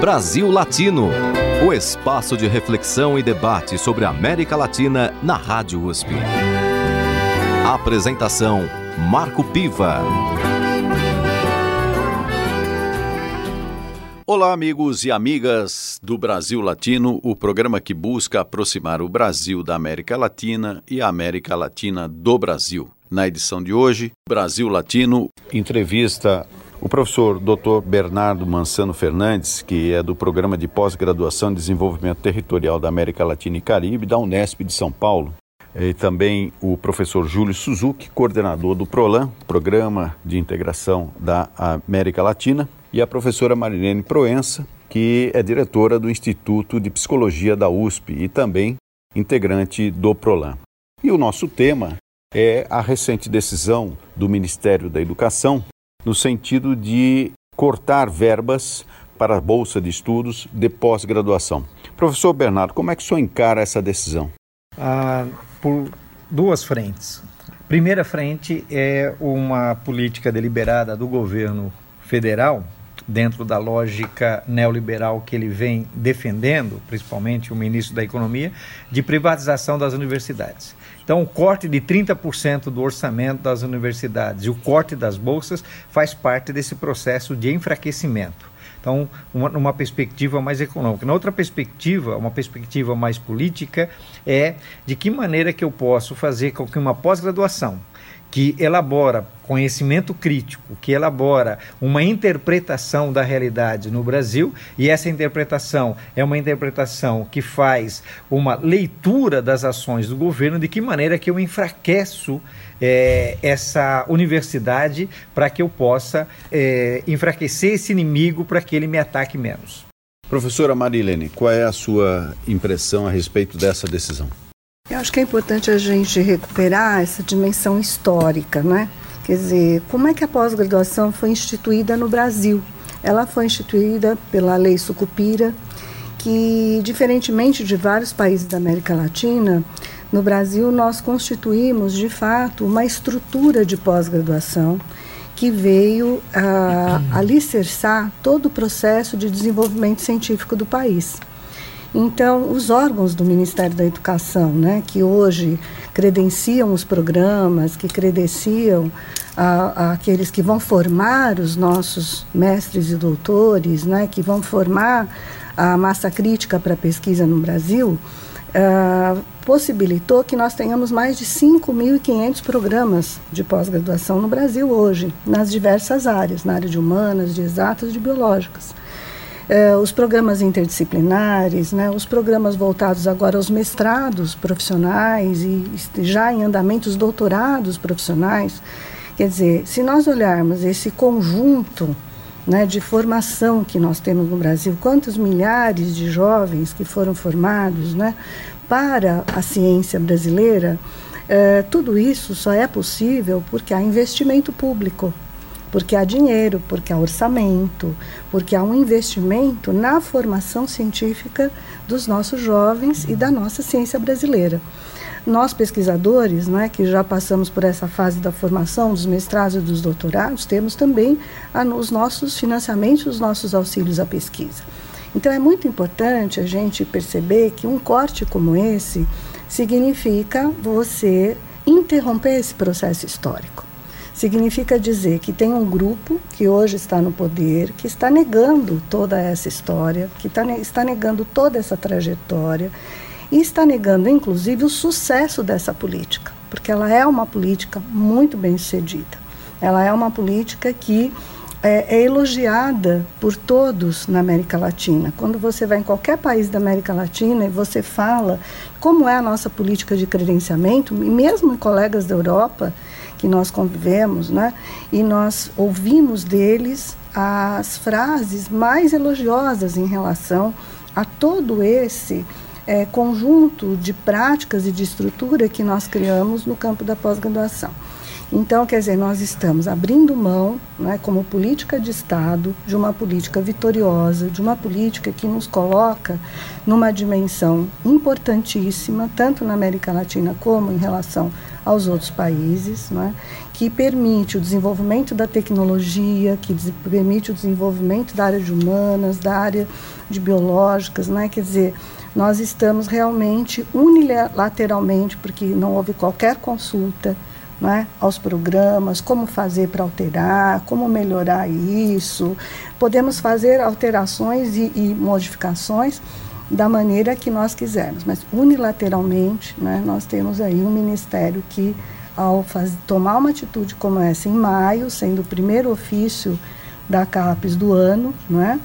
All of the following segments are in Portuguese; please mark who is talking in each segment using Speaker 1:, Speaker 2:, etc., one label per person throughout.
Speaker 1: Brasil Latino, o espaço de reflexão e debate sobre a América Latina na Rádio USP. Apresentação: Marco Piva.
Speaker 2: Olá, amigos e amigas do Brasil Latino, o programa que busca aproximar o Brasil da América Latina e a América Latina do Brasil. Na edição de hoje, Brasil Latino entrevista o professor Dr. Bernardo Mansano Fernandes, que é do Programa de Pós-Graduação em Desenvolvimento Territorial da América Latina e Caribe, da Unesp de São Paulo, e também o professor Júlio Suzuki, coordenador do PROLAN, Programa de Integração da América Latina, e a professora Marilene Proença, que é diretora do Instituto de Psicologia da USP e também integrante do PROLAN. E o nosso tema é a recente decisão do Ministério da Educação no sentido de cortar verbas para a bolsa de estudos de pós-graduação. Professor Bernardo, como é que o senhor encara essa decisão?
Speaker 3: Ah, por duas frentes. Primeira frente é uma política deliberada do governo federal, dentro da lógica neoliberal que ele vem defendendo, principalmente o ministro da Economia, de privatização das universidades. Então, o corte de 30% do orçamento das universidades e o corte das bolsas faz parte desse processo de enfraquecimento. Então, uma, uma perspectiva mais econômica. Na outra perspectiva, uma perspectiva mais política, é de que maneira que eu posso fazer com que uma pós-graduação que elabora conhecimento crítico, que elabora uma interpretação da realidade no Brasil, e essa interpretação é uma interpretação que faz uma leitura das ações do governo, de que maneira que eu enfraqueço é, essa universidade para que eu possa é, enfraquecer esse inimigo para que ele me ataque menos.
Speaker 2: Professora Marilene, qual é a sua impressão a respeito dessa decisão?
Speaker 4: Eu acho que é importante a gente recuperar essa dimensão histórica, né? Quer dizer, como é que a pós-graduação foi instituída no Brasil? Ela foi instituída pela Lei Sucupira, que, diferentemente de vários países da América Latina, no Brasil nós constituímos, de fato, uma estrutura de pós-graduação que veio a alicerçar todo o processo de desenvolvimento científico do país. Então, os órgãos do Ministério da Educação, né, que hoje credenciam os programas, que credenciam a, a aqueles que vão formar os nossos mestres e doutores, né, que vão formar a massa crítica para a pesquisa no Brasil, uh, possibilitou que nós tenhamos mais de 5.500 programas de pós-graduação no Brasil hoje, nas diversas áreas, na área de humanas, de exatas, de biológicas eh, os programas interdisciplinares, né, os programas voltados agora aos mestrados profissionais e já em andamento os doutorados profissionais. Quer dizer, se nós olharmos esse conjunto né, de formação que nós temos no Brasil, quantos milhares de jovens que foram formados né, para a ciência brasileira, eh, tudo isso só é possível porque há investimento público porque há dinheiro, porque há orçamento, porque há um investimento na formação científica dos nossos jovens e da nossa ciência brasileira. Nós, pesquisadores, né, que já passamos por essa fase da formação dos mestrados e dos doutorados, temos também a, os nossos financiamentos, os nossos auxílios à pesquisa. Então, é muito importante a gente perceber que um corte como esse significa você interromper esse processo histórico significa dizer que tem um grupo que hoje está no poder, que está negando toda essa história, que está, está negando toda essa trajetória e está negando, inclusive, o sucesso dessa política, porque ela é uma política muito bem sucedida. Ela é uma política que é, é, elogiada por todos na América Latina. Quando você vai em qualquer país da América Latina e você fala como é a nossa política de credenciamento, e mesmo colegas da Europa, que nós convivemos, né? E nós ouvimos deles as frases mais elogiosas em relação a todo esse é, conjunto de práticas e de estrutura que nós criamos no campo da pós-graduação. Então, quer dizer, nós estamos abrindo mão, né, como política de Estado, de uma política vitoriosa, de uma política que nos coloca numa dimensão importantíssima, tanto na América Latina como em relação aos outros países, né, que permite o desenvolvimento da tecnologia, que permite o desenvolvimento da área de humanas, da área de biológicas, né, quer dizer, nós estamos realmente unilateralmente, porque não houve qualquer consulta né, aos programas, como fazer para alterar, como melhorar isso. Podemos fazer alterações e, e, modificações da maneira que nós quisermos, mas unilateralmente né, nós temos aí um ministério que, ao tomar uma atitude como essa em maio, sendo o primeiro ofício da CAPES do ano, né,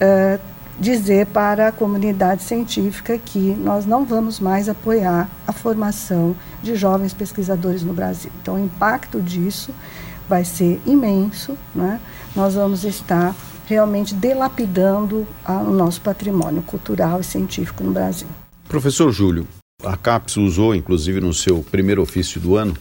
Speaker 4: é, dizer para a comunidade científica que nós não vamos mais apoiar a formação de jovens pesquisadores no Brasil. Então, o impacto disso vai ser imenso, né? nós vamos estar realmente delapidando a, o nosso patrimônio cultural e científico no Brasil.
Speaker 2: Professor Júlio, a CAPES usou, inclusive no seu primeiro ofício do ano,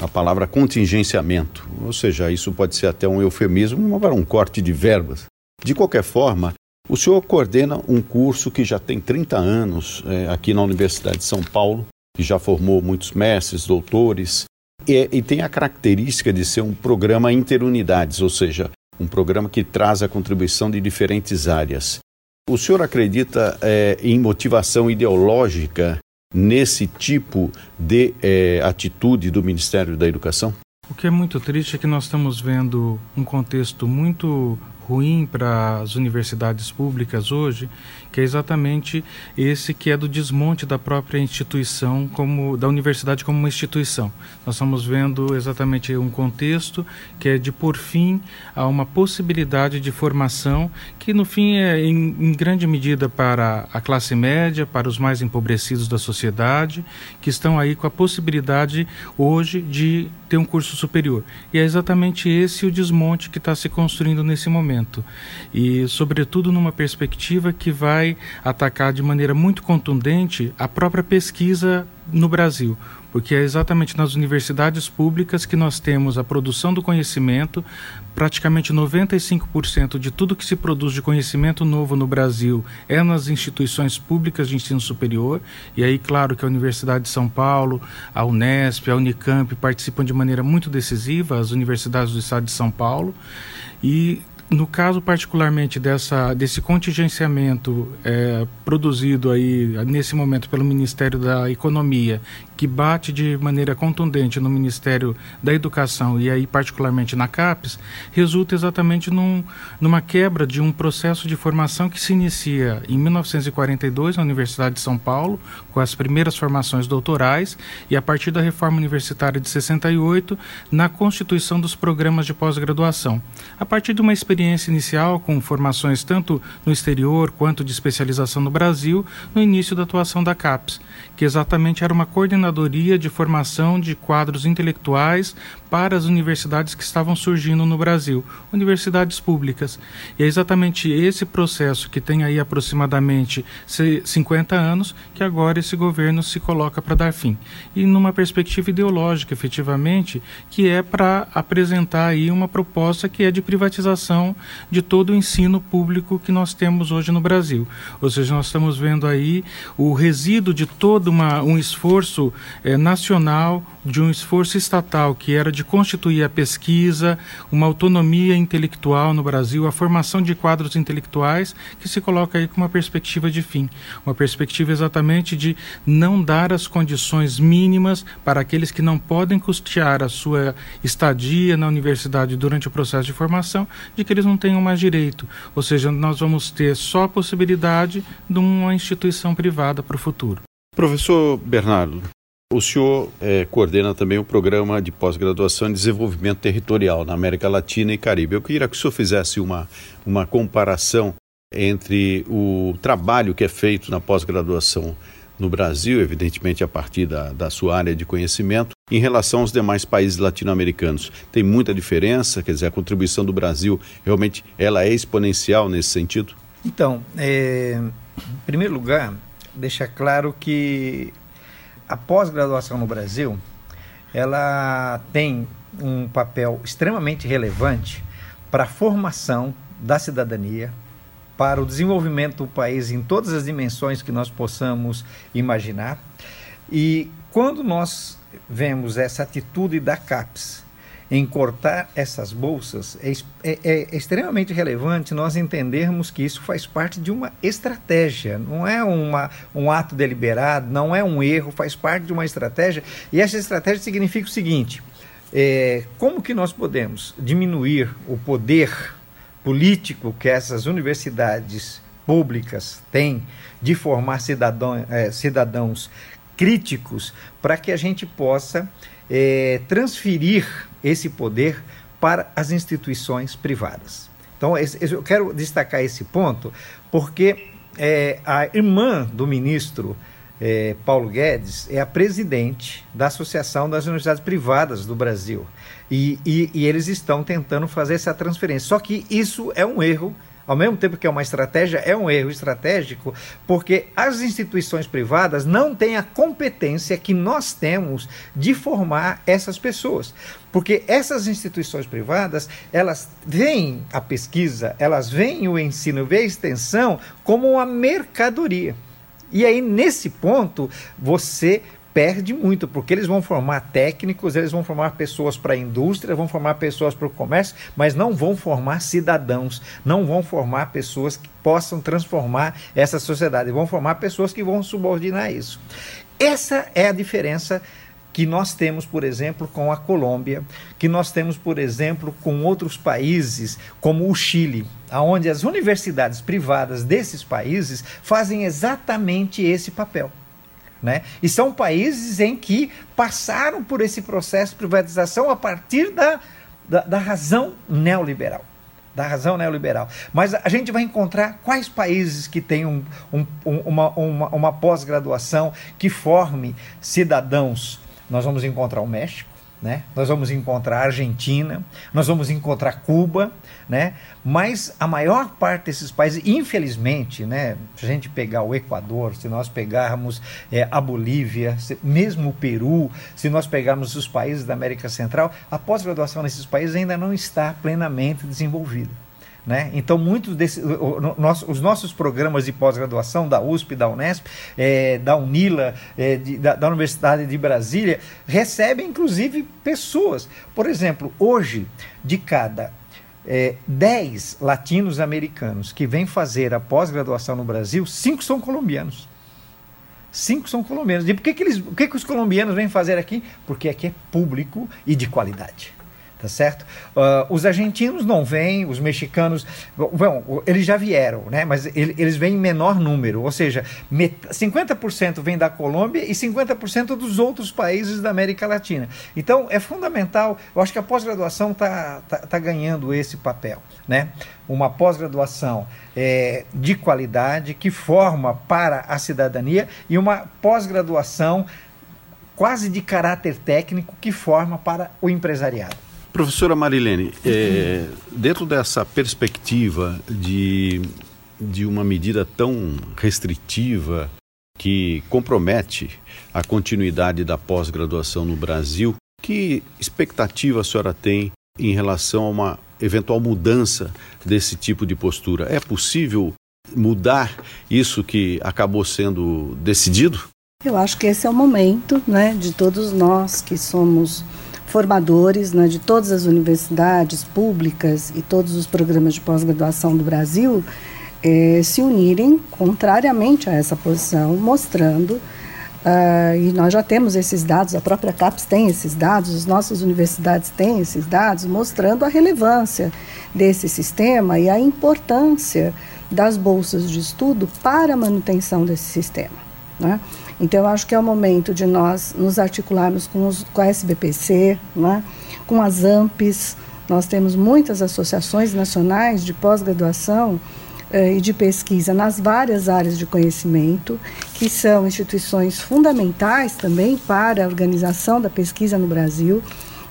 Speaker 2: a palavra contingenciamento, ou seja, isso pode ser até um eufemismo para um corte de verbas. De qualquer forma, o senhor coordena um curso que já tem 30 anos é, aqui na Universidade de São Paulo, que já formou muitos mestres, doutores, e, e tem a característica de ser um programa interunidades, ou seja, um programa que traz a contribuição de diferentes áreas. O senhor acredita é, em motivação ideológica nesse tipo de é, atitude do Ministério da Educação?
Speaker 5: O que é muito triste é que nós estamos vendo um contexto muito ruim para as universidades públicas hoje, que é exatamente esse que é do desmonte da própria instituição, como da universidade como uma instituição. Nós estamos vendo exatamente um contexto que é de por fim a uma possibilidade de formação que no fim é em, em grande medida para a classe média, para os mais empobrecidos da sociedade, que estão aí com a possibilidade hoje de ter um curso superior. E é exatamente esse o desmonte que está se construindo nesse momento. E sobretudo numa perspectiva que vai vai atacar de maneira muito contundente a própria pesquisa no Brasil, porque é exatamente nas universidades públicas que nós temos a produção do conhecimento. Praticamente 95% de tudo que se produz de conhecimento novo no Brasil é nas instituições públicas de ensino superior. E aí, claro que a Universidade de São Paulo, a Unesp, a Unicamp participam de maneira muito decisiva, as universidades do estado de São Paulo. E no caso particularmente dessa, desse contingenciamento é, produzido aí nesse momento pelo Ministério da Economia, que bate de maneira contundente no Ministério da Educação e aí particularmente na CAPES, resulta exatamente num, numa quebra de um processo de formação que se inicia em 1942 na Universidade de São Paulo, com as primeiras formações doutorais, e a partir da reforma universitária de 68, na constituição dos programas de pós-graduação. A partir de uma experiência inicial com formações tanto no exterior quanto de especialização no Brasil, no início da atuação da CAPES, que exatamente era uma coordenadoria de formação de quadros intelectuais para as universidades que estavam surgindo no Brasil, universidades públicas. E é exatamente esse processo que tem aí aproximadamente 50 anos que agora esse governo se coloca para dar fim. E numa perspectiva ideológica, efetivamente, que é para apresentar aí uma proposta que é de privatização de todo o ensino público que nós temos hoje no Brasil. Ou seja, nós estamos vendo aí o resíduo de todo uma, um esforço é, nacional, de um esforço estatal que era de constituir a pesquisa, uma autonomia intelectual no Brasil, a formação de quadros intelectuais, que se coloca aí com uma perspectiva de fim, uma perspectiva exatamente de não dar as condições mínimas para aqueles que não podem custear a sua estadia na universidade durante o processo de formação, de que eles não tenham mais direito. Ou seja, nós vamos ter só a possibilidade de uma instituição privada para o futuro.
Speaker 2: Professor Bernardo, o senhor é, coordena também o programa de pós-graduação em desenvolvimento territorial na América Latina e Caribe. Eu queria que o senhor fizesse uma, uma comparação entre o trabalho que é feito na pós-graduação no Brasil, evidentemente a partir da, da sua área de conhecimento, em relação aos demais países latino-americanos. Tem muita diferença, quer dizer, a contribuição do Brasil realmente ela é exponencial nesse sentido?
Speaker 3: Então, é, em primeiro lugar, deixar claro que a pós-graduação no Brasil ela tem um papel extremamente relevante para a formação da cidadania, para o desenvolvimento do país em todas as dimensões que nós possamos imaginar. E quando nós vemos essa atitude da CAPES em cortar essas bolsas, é, é, é, extremamente relevante nós entendermos que isso faz parte de uma estratégia, não é uma, um ato deliberado, não é um erro, faz parte de uma estratégia. E essa estratégia significa o seguinte: é, como que nós podemos diminuir o poder político que essas universidades públicas têm de formar cidadão, é, cidadãos críticos para que a gente possa é, transferir esse poder para as instituições privadas. Então, eu quero destacar esse ponto porque é, a irmã do ministro é, Paulo Guedes é a presidente da Associação das Universidades Privadas do Brasil. E, e, e eles estão tentando fazer essa transferência. Só que isso é um erro ao mesmo tempo que é uma estratégia, é um erro estratégico, porque as instituições privadas não têm a competência que nós temos de formar essas pessoas. Porque essas instituições privadas, elas veem a pesquisa, elas veem o ensino, veem a extensão como uma mercadoria. E aí, nesse ponto, você perde muito, porque eles vão formar técnicos, eles vão formar pessoas para a indústria, vão formar pessoas para o comércio, mas não vão formar cidadãos, não vão formar pessoas que possam transformar essa sociedade, vão formar pessoas que vão subordinar isso. Essa é a diferença que nós temos, por exemplo, com a Colômbia, que nós temos, por exemplo, com outros países, como o Chile, onde as universidades privadas desses países fazem exatamente esse papel. Né? E são países em que passaram por esse processo de privatização a partir da, da, da razão neoliberal da razão neoliberal. Mas a gente vai encontrar quais países que têm um, um, uma, uma, uma pós-graduação que forme cidadãos. Nós vamos encontrar o México, né? Nós vamos encontrar a Argentina, nós vamos encontrar Cuba, né? Mas a maior parte desses países, infelizmente, né? Se a gente pegar o Equador, se nós pegarmos é, a Bolívia, se, mesmo o Peru, se nós pegarmos os países da América Central, a pós-graduação nesses países ainda não está plenamente desenvolvida. Né? Então, muitos desses, os nossos programas de pós-graduação da USP, da Unesp, é, da Unila, é, de, da, da, Universidade de Brasília, recebem inclusive pessoas. Por exemplo, hoje, de cada é, 10 latinos americanos que vêm fazer a pós-graduação no Brasil, cinco são colombianos. Cinco são colombianos. E por que, que, eles, por que, que os colombianos vêm fazer aqui? Porque aqui é público e de qualidade tá certo? Uh, os argentinos não vêm, os mexicanos, bom, eles já vieram, né? Mas eles vêm em menor número, ou seja, 50% vem da Colômbia e 50% dos outros países da América Latina. Então é fundamental, eu acho que a pós-graduação está tá, tá ganhando esse papel, né? Uma pós-graduação é, de qualidade que forma para a cidadania e uma pós-graduação quase de caráter técnico que forma para o empresariado.
Speaker 2: Professora Marilene, é, dentro dessa perspectiva de, de uma medida tão restritiva que compromete a continuidade da pós-graduação no Brasil, que expectativa a senhora tem em relação a uma eventual mudança desse tipo de postura? É possível mudar isso que acabou sendo decidido?
Speaker 4: Eu acho que esse é o momento né, de todos nós que somos formadores né, de todas as universidades públicas e todos os programas de pós-graduação do Brasil eh, se unirem contrariamente a essa posição, mostrando, uh, e nós já temos esses dados, a própria CAPES tem esses dados, as nossas universidades têm esses dados, mostrando a relevância desse sistema e a importância das bolsas de estudo para a manutenção desse sistema. Né? Então, acho que é o momento de nós nos articularmos com, os, com a SBPC, né? com as AMPs. Nós temos muitas associações nacionais de pós-graduação eh, e de pesquisa nas várias áreas de conhecimento, que são instituições fundamentais também para a organização da pesquisa no Brasil.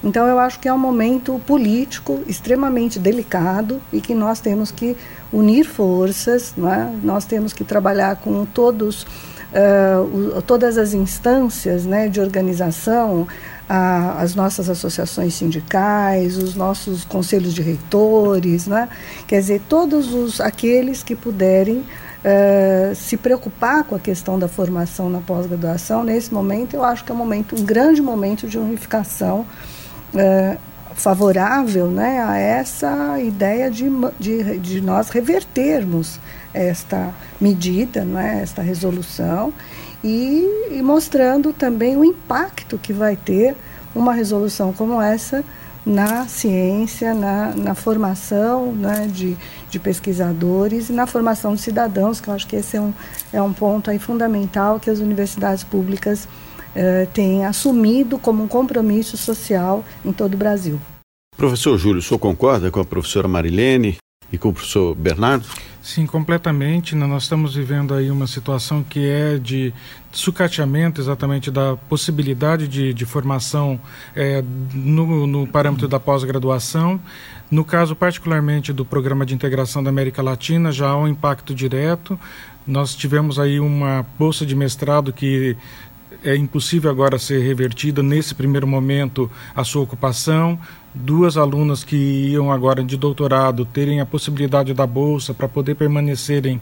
Speaker 4: Então, eu acho que é um momento político extremamente delicado e que nós temos que unir forças, é? nós temos que trabalhar com todos uh, o, todas as instâncias né, de organização, a, as nossas associações sindicais, os nossos conselhos de reitores, né? quer dizer, todos os, aqueles que puderem uh, se preocupar com a questão da formação na pós-graduação, nesse momento eu acho que é um momento, um grande momento de unificação uh, favorável né, a essa ideia de, de, de nós revertermos esta medida, né, esta resolução, e, e mostrando também o impacto que vai ter uma resolução como essa na ciência, na, na formação né, de, de pesquisadores e na formação de cidadãos, que eu acho que esse é um, é um ponto aí fundamental que as universidades públicas eh, têm assumido como um compromisso social em todo o Brasil.
Speaker 2: Professor Júlio, o senhor concorda com a professora Marilene e com o professor Bernardo?
Speaker 5: Sim, completamente. Nós estamos vivendo aí uma situação que é de sucateamento exatamente da possibilidade de, de formação é, no, no parâmetro da pós-graduação. No caso, particularmente do Programa de Integração da América Latina, já há um impacto direto. Nós tivemos aí uma bolsa de mestrado que é impossível agora ser revertida nesse primeiro momento a sua ocupação. Duas alunas que iam agora de doutorado terem a possibilidade da bolsa para poder permanecerem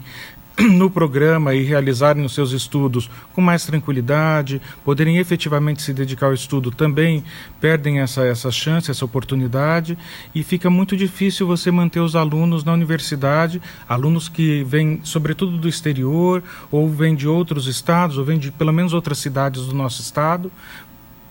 Speaker 5: no programa e realizarem os seus estudos com mais tranquilidade, poderem efetivamente se dedicar ao estudo, também perdem essa, essa chance, essa oportunidade, e fica muito difícil você manter os alunos na universidade, alunos que vêm, sobretudo, do exterior, ou vêm de outros estados, ou vêm de pelo menos outras cidades do nosso estado,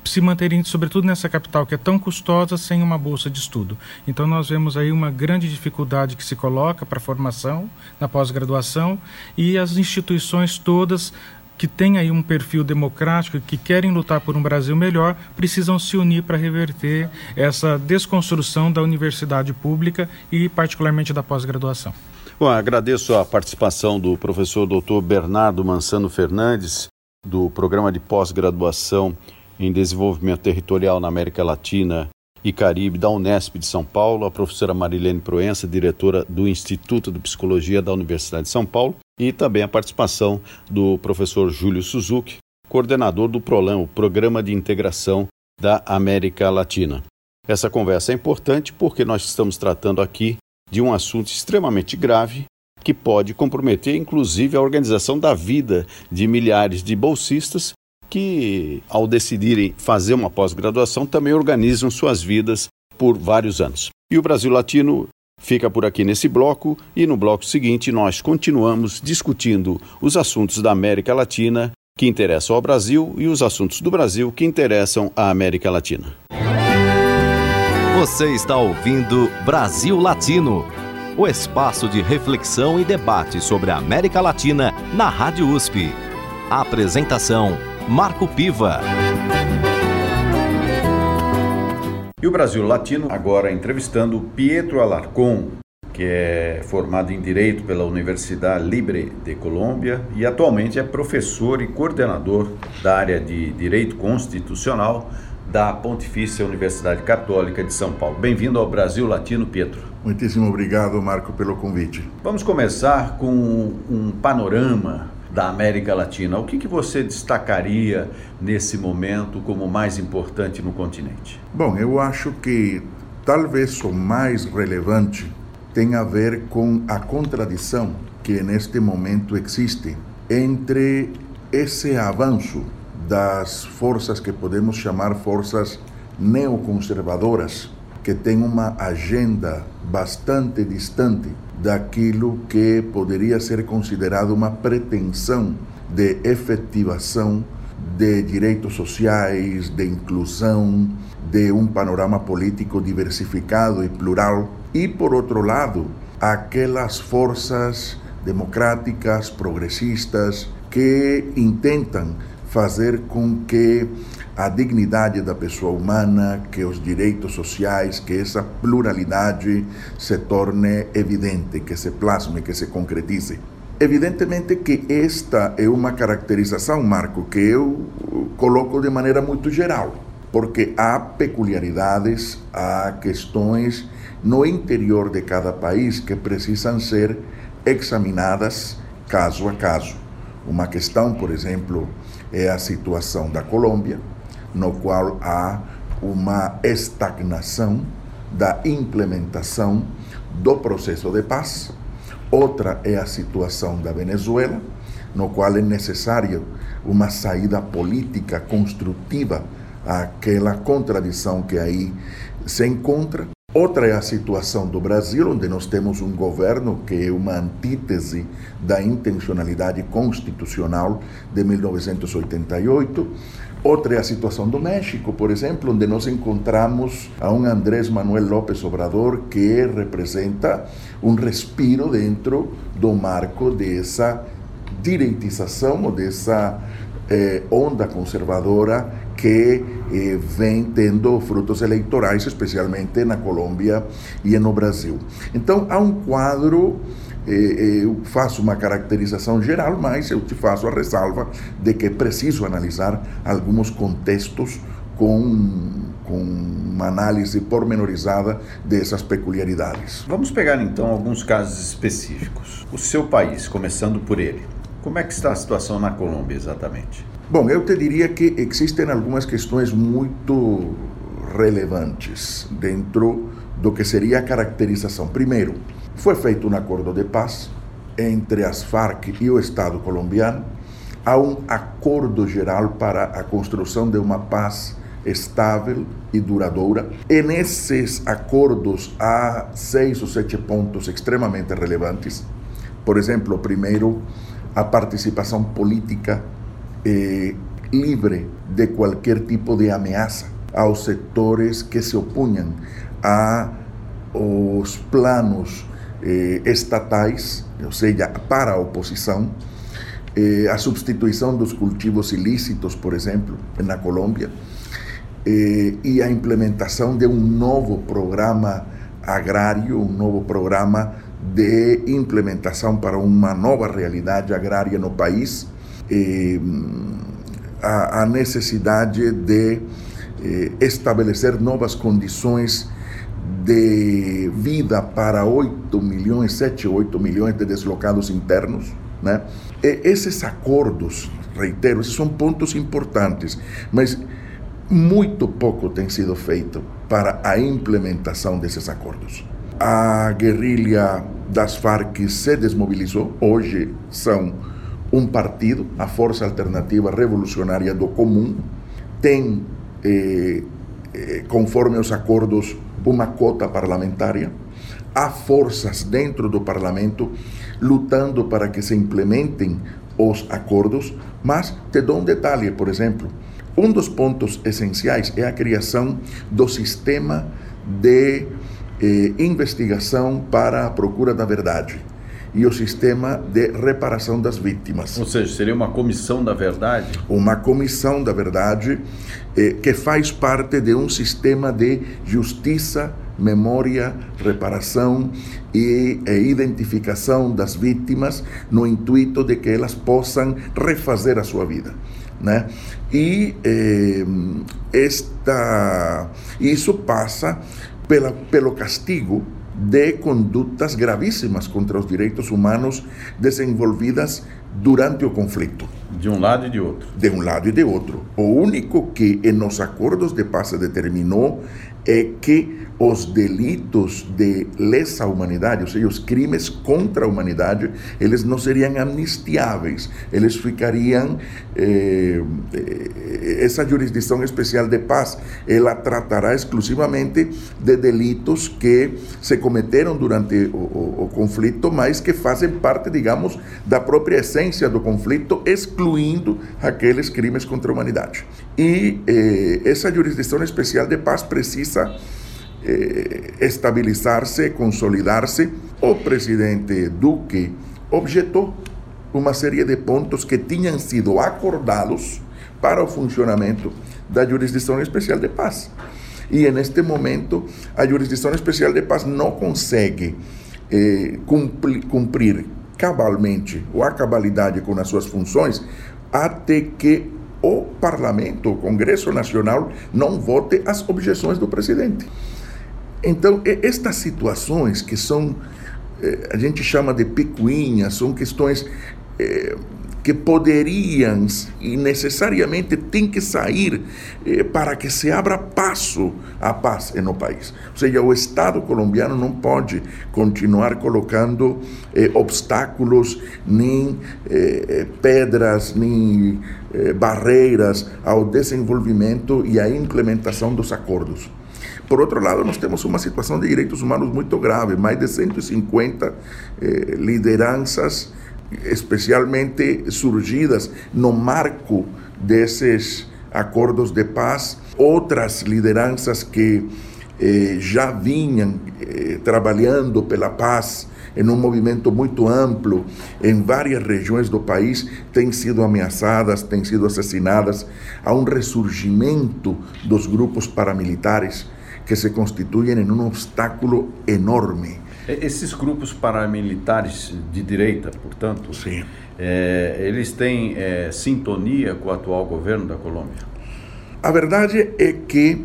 Speaker 5: se manterem, sobretudo nessa capital que é tão custosa, sem uma bolsa de estudo. Então nós vemos aí uma grande dificuldade que se coloca para a formação na pós-graduação e as instituições todas que têm aí um perfil democrático, que querem lutar por um Brasil melhor, precisam se unir para reverter essa desconstrução da universidade pública e particularmente da pós-graduação.
Speaker 2: Bom, agradeço a participação do professor Dr. Bernardo Mansano Fernandes, do programa de pós-graduação em Desenvolvimento Territorial na América Latina e Caribe da Unesp de São Paulo, a professora Marilene Proença, diretora do Instituto de Psicologia da Universidade de São Paulo, e também a participação do professor Júlio Suzuki, coordenador do PROLAM, o Programa de Integração da América Latina. Essa conversa é importante porque nós estamos tratando aqui de um assunto extremamente grave que pode comprometer inclusive a organização da vida de milhares de bolsistas que, ao decidirem fazer uma pós-graduação, também organizam suas vidas por vários anos. E o Brasil Latino fica por aqui nesse bloco e no bloco seguinte nós continuamos discutindo os assuntos da América Latina que interessam ao Brasil e os assuntos do Brasil que interessam à América Latina.
Speaker 1: Você está ouvindo Brasil Latino, o espaço de reflexão e debate sobre a América Latina na Rádio USP. A apresentação Marco Piva.
Speaker 2: E o Brasil Latino agora entrevistando Pietro Alarcon, que é formado em Direito pela Universidade Libre de Colômbia e atualmente é professor e coordenador da área de Direito Constitucional da Pontifícia Universidade Católica de São Paulo. Bem-vindo ao Brasil Latino, Pietro.
Speaker 6: Muitíssimo obrigado, Marco, pelo convite.
Speaker 2: Vamos começar com um panorama da América Latina. O que, que você destacaria nesse momento como mais importante no continente?
Speaker 6: Bom, eu acho que talvez o mais relevante tem a ver com a contradição que neste momento existe entre esse avanço das forças que podemos chamar forças neoconservadoras, que têm uma agenda bastante distante daquilo que poderia ser considerado uma pretensão de efetivação de direitos sociais, de inclusão, de um panorama político diversificado e plural, e por outro lado, aquelas forças democráticas, progressistas, que intentam fazer com que a dignidade da pessoa humana, que os direitos sociais, que essa pluralidade se torne evidente, que se plasme, que se concretize. Evidentemente que esta é uma caracterização, Marco, que eu coloco de maneira muito geral, porque há peculiaridades, há questões no interior de cada país que precisam ser examinadas caso a caso. Uma questão, por exemplo, é a situação da Colômbia, no qual há uma estagnação da implementação do processo de paz. Outra é a situação da Venezuela, no qual é necessário uma saída política construtiva àquela contradição que aí se encontra. Outra é a situação do Brasil, onde nós temos um governo que é uma antítese da intencionalidade constitucional de 1988. Outra é a situação do México, por exemplo, onde nós encontramos a um Andrés Manuel López Obrador que representa um respiro dentro do marco dessa direitização ou dessa eh, onda conservadora que eh, vem tendo frutos eleitorais, especialmente na Colômbia e no Brasil. Então, há um quadro eu faço uma caracterização geral, mas eu te faço a ressalva de que é preciso analisar alguns contextos com, com uma análise pormenorizada dessas peculiaridades.
Speaker 2: Vamos pegar então alguns casos específicos. O seu país, começando por ele. Como é que está a situação na Colômbia exatamente?
Speaker 6: Bom, eu te diria que existem algumas questões muito relevantes dentro do que seria a caracterização. Primeiro, foi feito um acordo de paz entre as Farc e o Estado colombiano. Há um acordo geral para a construção de uma paz estável e duradoura. E nesses acordos há seis ou sete pontos extremamente relevantes. Por exemplo, primeiro, a participação política eh, libre de qualquer tipo de ameaça aos setores que se opunham a os planos eh, estatais, ou seja, para a oposição, eh, a substituição dos cultivos ilícitos, por exemplo, na Colômbia, eh, e a implementação de um novo programa agrário, um novo programa de implementação para uma nova realidade agrária no país, eh, a, a, necessidade de eh, estabelecer novas condições de vida para 8 milhões, 7 ou 8 milhões de deslocados internos. Né? E esses acordos, reitero, esses são pontos importantes, mas muito pouco tem sido feito para a implementação desses acordos. A guerrilha das Farc se desmobilizou, hoje são um partido, a Força Alternativa Revolucionária do Comum, tem, eh, eh, conforme os acordos, uma cota parlamentária. Há forças dentro do parlamento lutando para que se implementem os acordos, mas te dou um detalhe, por exemplo, um dos pontos essenciais é a criação do sistema de eh, investigação para a procura da verdade e o sistema de reparação das vítimas.
Speaker 2: Ou seja, seria uma comissão da verdade?
Speaker 6: Uma comissão da verdade eh, que faz parte de um sistema de justiça, memória, reparação e, e identificação das vítimas no intuito de que elas possam refazer a sua vida. Né? E eh, esta, isso passa pela, pelo castigo de condutas gravíssimas contra os direitos humanos desenvolvidas durante o conflito.
Speaker 2: De um lado e de outro.
Speaker 6: De um lado e de outro. O único que nos acordos de paz se determinou é que os delitos de lesa humanidade, ou seja, os crimes contra a humanidade, eles não seriam amnistiáveis, eles ficariam. Eh, essa jurisdição especial de paz, ela tratará exclusivamente de delitos que se cometeram durante o, o, o conflito, mas que fazem parte, digamos, da própria essência do conflito, excluindo aqueles crimes contra a humanidade. E eh, essa jurisdição especial de paz precisa eh, estabilizar-se, consolidar-se, o presidente Duque objetou uma série de pontos que tinham sido acordados para o funcionamento da jurisdição especial de paz. E neste momento, a jurisdição especial de paz não consegue eh, cumprir, cumprir cabalmente ou a cabalidade com as suas funções até que o parlamento, o Congresso Nacional, não vote as objeções do presidente. Então, estas situações que são, eh, a gente chama de picuinhas, são questões eh, que poderiam e necessariamente têm que sair eh, para que se abra passo à paz no país. Ou seja, o Estado colombiano não pode continuar colocando obstáculos, nem pedras, nem barreiras ao desenvolvimento e à implementação dos acordos. Por outro lado, nós temos uma situação de direitos humanos muito grave, mais de 150 eh, lideranças especialmente surgidas no marco desses acordos de paz, outras lideranças que eh, já vinham eh, trabalhando pela paz em um movimento muito amplo em várias regiões do país têm sido ameaçadas, têm sido assassinadas. Há um ressurgimento dos grupos paramilitares que se constituem em um obstáculo enorme
Speaker 2: esses grupos paramilitares de direita, portanto, é, eles têm é, sintonia com o atual governo da Colômbia?
Speaker 6: A verdade é que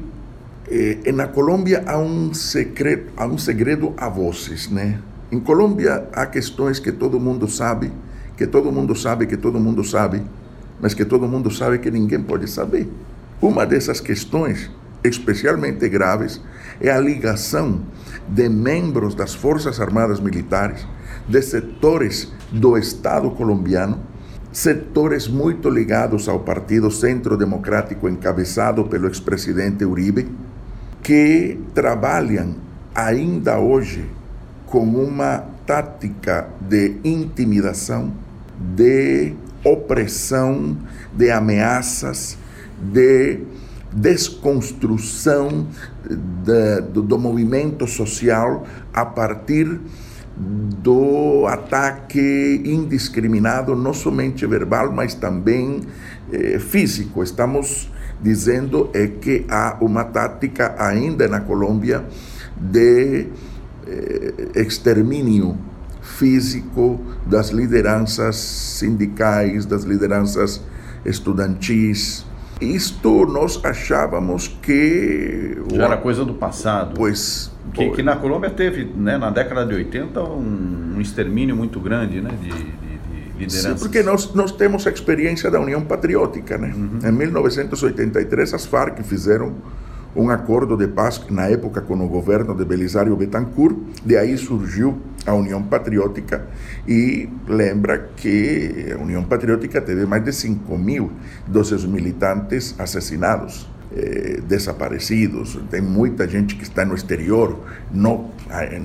Speaker 6: eh, na Colômbia há um segredo, há um segredo a voces, né? Em Colômbia há questões que todo mundo sabe, que todo mundo sabe, que todo mundo sabe, mas que todo mundo sabe que ninguém pode saber. Uma dessas questões, especialmente graves, é a ligação de membros das Forças Armadas Militares, de setores do Estado colombiano, setores muito ligados ao Partido Centro Democrático encabeçado pelo ex-presidente Uribe, que trabalham ainda hoje com uma tática de intimidação, de opressão, de ameaças, de desconstrução de, do, do movimento social a partir do ataque indiscriminado, não somente verbal, mas também eh, físico. Estamos dizendo é que há uma tática ainda na Colômbia de eh, extermínio físico das lideranças sindicais, das lideranças estudantis, isto nós achávamos que.
Speaker 2: Já era coisa do passado.
Speaker 6: Pois.
Speaker 2: Que, que na Colômbia teve, né, na década de 80, um, um extermínio muito grande né, de, de, de lideranças.
Speaker 6: Sim, porque nós, nós temos a experiência da União Patriótica. Né? Uhum. Em 1983, as Farc fizeram um acordo de paz, na época com o governo de Belisário Betancourt, de aí surgiu a União Patriótica e lembra que a União Patriótica teve mais de 5 mil dos seus militantes assassinados, eh, desaparecidos. Tem muita gente que está no exterior, não,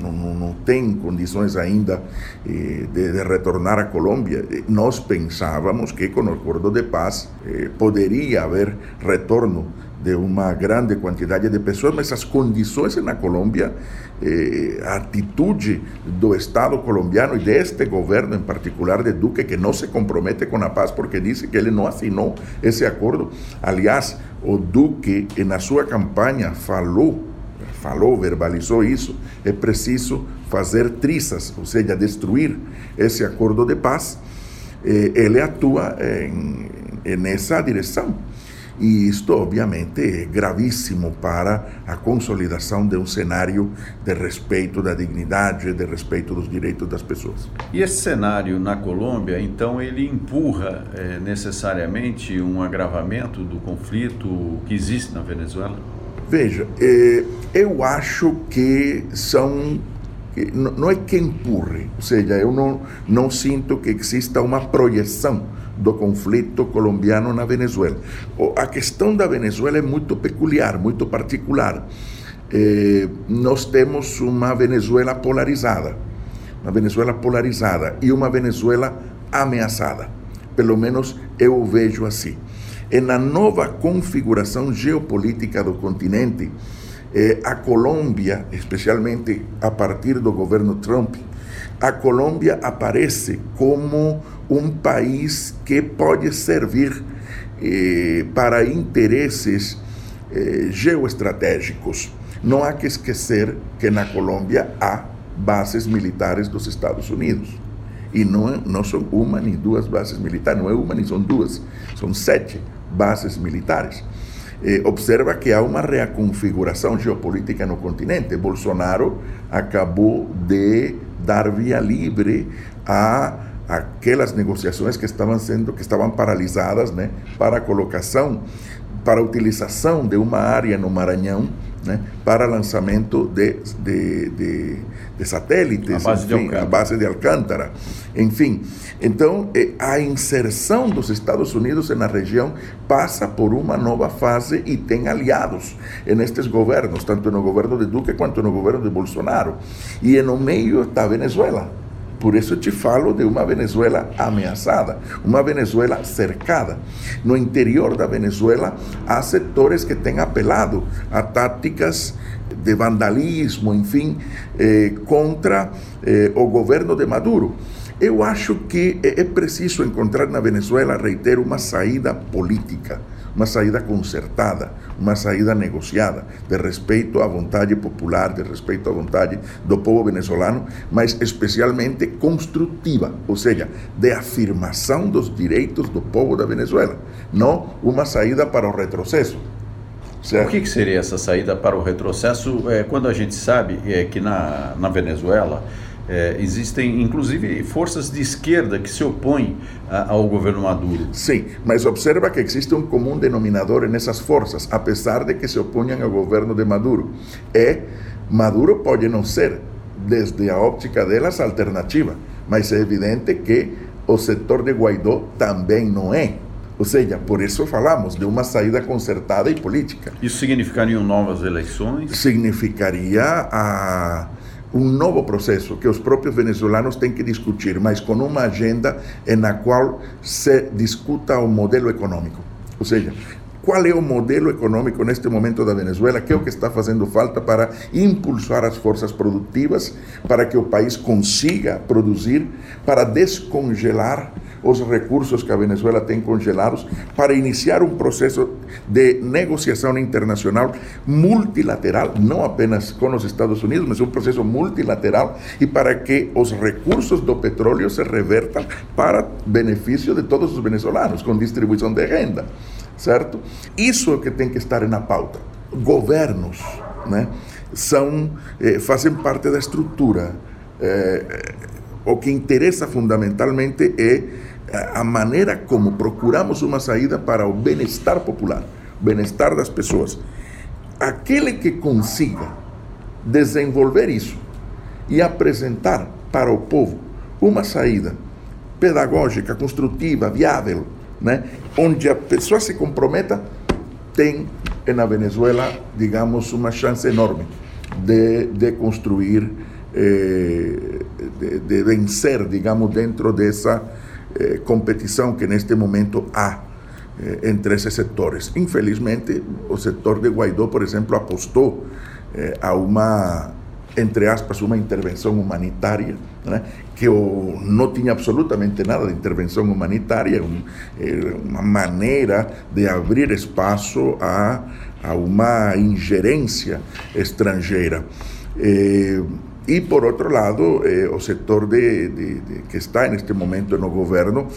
Speaker 6: não, não tem condições ainda eh, de, de, retornar à Colômbia. Nós pensávamos que com o acordo de paz eh, poderia haver retorno de uma grande quantidade de pessoas, mas as condições na Colômbia, eh, a atitude do Estado colombiano e deste governo em particular de Duque, que não se compromete com a paz porque disse que ele não assinou esse acordo. Aliás, o Duque, na sua campanha, falou, falou, verbalizou isso, é preciso fazer trizas, ou seja, destruir esse acordo de paz. Eh, ele atua em, nessa direção. E isto, obviamente, é gravíssimo para a consolidação de um cenário de respeito da dignidade, de respeito dos direitos das pessoas.
Speaker 2: E esse cenário na Colômbia, então, ele empurra é, necessariamente um agravamento do conflito que existe na Venezuela?
Speaker 6: Veja, é, eu acho que são não é que empurre, ou seja, eu não, não sinto que exista uma projeção do conflito colombiano na Venezuela. A questão da Venezuela é muito peculiar, muito particular. Eh, nós temos uma Venezuela polarizada, uma Venezuela polarizada e uma Venezuela ameaçada. Pelo menos eu vejo assim. E na nova configuração geopolítica do continente, eh, a Colômbia, especialmente a partir do governo Trump, a Colômbia aparece como um país que pode servir eh, para interesses eh, geoestratégicos. Não há que esquecer que na Colômbia há bases militares dos Estados Unidos. E não, não são uma nem duas bases militares, não é uma nem são duas, são sete bases militares. Eh, observa que há uma reconfiguração geopolítica no continente. Bolsonaro acabou de dar via livre a aquelas negociações que estavam sendo que estavam paralisadas, né, para a colocação, para a utilização de uma área no Maranhão, né, para lançamento de, de, de, de satélites,
Speaker 2: a base,
Speaker 6: enfim,
Speaker 2: de
Speaker 6: a base de Alcântara, enfim. Então, eh, a inserção dos Estados Unidos na região passa por uma nova fase e tem aliados nestes governos, tanto no governo de Duque quanto no governo de Bolsonaro. E no meio está a Venezuela. Por isso te falo de uma Venezuela ameaçada, uma Venezuela cercada. No interior da Venezuela há setores que têm apelado a táticas de vandalismo, enfim, eh, contra eh, o governo de Maduro. Eu acho que é preciso encontrar na Venezuela, reitero, uma saída política, uma saída concertada, uma saída negociada, de respeito à vontade popular, de respeito à vontade do povo venezolano, mas especialmente construtiva, ou seja, de afirmação dos direitos do povo da Venezuela, não uma saída para o retrocesso.
Speaker 2: Certo? O que, que, seria essa saída para o retrocesso é, quando a gente sabe é, que na, na Venezuela é, existem, inclusive, forças de esquerda que se opõem a, ao governo Maduro.
Speaker 6: Sim, mas observa que existe um comum denominador nessas forças, apesar de que se oponham ao governo de Maduro. É, Maduro pode não ser, desde a óptica delas, alternativa, mas é evidente que o setor de Guaidó também não é. Ou seja, por isso falamos de uma saída concertada e política.
Speaker 2: Isso significaria novas eleições?
Speaker 6: Significaria a um novo processo que os próprios venezuelanos têm que discutir, mas com uma agenda na qual se discuta o modelo econômico. Ou seja, qual é o modelo econômico neste momento da Venezuela, que é o que está fazendo falta para impulsar as forças produtivas, para que o país consiga produzir, para descongelar os recursos que a Venezuela tem congelados, para iniciar um processo de negociação internacional multilateral, não apenas com os Estados Unidos, mas um processo multilateral, e para que os recursos do petróleo se revertam para benefício de todos os venezuelanos, com distribuição de renda certo? Isso é que tem que estar na pauta. Governos, né, são eh, fazem parte da estrutura. Eh, o que interessa fundamentalmente é a maneira como procuramos uma saída para o bem-estar popular, o bem-estar das pessoas. Aquele que consiga desenvolver isso e apresentar para o povo uma saída pedagógica, construtiva, viável, né? onde a pessoa se comprometa, tem na Venezuela, digamos, uma chance enorme de, de construir, eh, de, de, vencer, digamos, dentro dessa eh, competição que neste momento há eh, entre esses setores. Infelizmente, o setor de Guaidó, por exemplo, apostou eh, a uma entre aspas, uma intervenção humanitária, né, que não tinha absolutamente nada de intervenção humanitária, um, uma maneira de abrir espaço a, a uma ingerência estrangeira. Eh, e, por outro lado, eh, o setor de, de, de, que está neste momento no governo,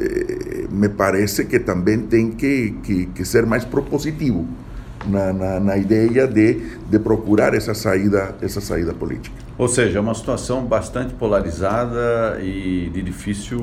Speaker 6: eh, me parece que também tem que, que, que ser mais propositivo na, ideia de, de procurar essa saída, essa saída política.
Speaker 2: Ou seja, é uma situação bastante polarizada e de difícil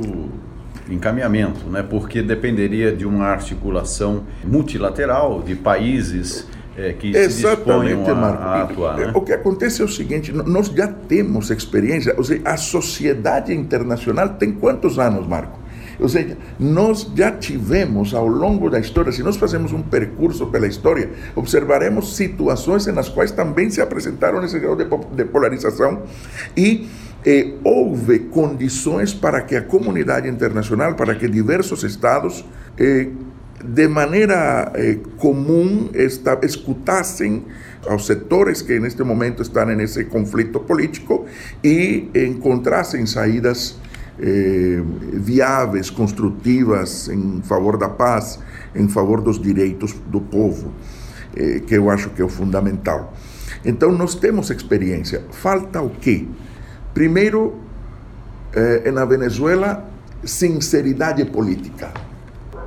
Speaker 2: encaminhamento, né? porque dependeria de uma articulação multilateral de países é, que Exatamente, se disponham a, Marco. a atuar. Né?
Speaker 6: O que acontece é o seguinte, nós já temos experiência, ou seja, a sociedade internacional tem quantos anos, Marco? Ou seja, nós já tivemos ao longo da história, se nós fazemos um percurso pela história, observaremos situações nas quais também se apresentaram esse grau de, de polarização e eh, houve condições para que a comunidade internacional, para que diversos estados, eh, de maneira eh, comum, esta, escutassem aos setores que neste momento estão nesse conflito político e encontrassem saídas eh, viáveis, construtivas em favor da paz, em favor dos direitos do povo, eh, que eu acho que é o fundamental. Então, nós temos experiência. Falta o quê? Primeiro, eh, na Venezuela, sinceridade política.